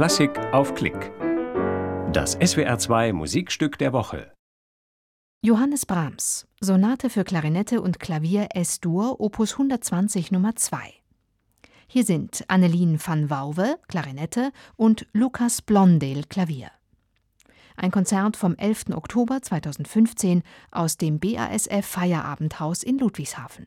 Klassik auf Klick. Das SWR2 Musikstück der Woche. Johannes Brahms, Sonate für Klarinette und Klavier S-Dur, Opus 120 Nummer 2. Hier sind Annelien van Wauwe, Klarinette und Lukas Blondel, Klavier. Ein Konzert vom 11. Oktober 2015 aus dem BASF Feierabendhaus in Ludwigshafen.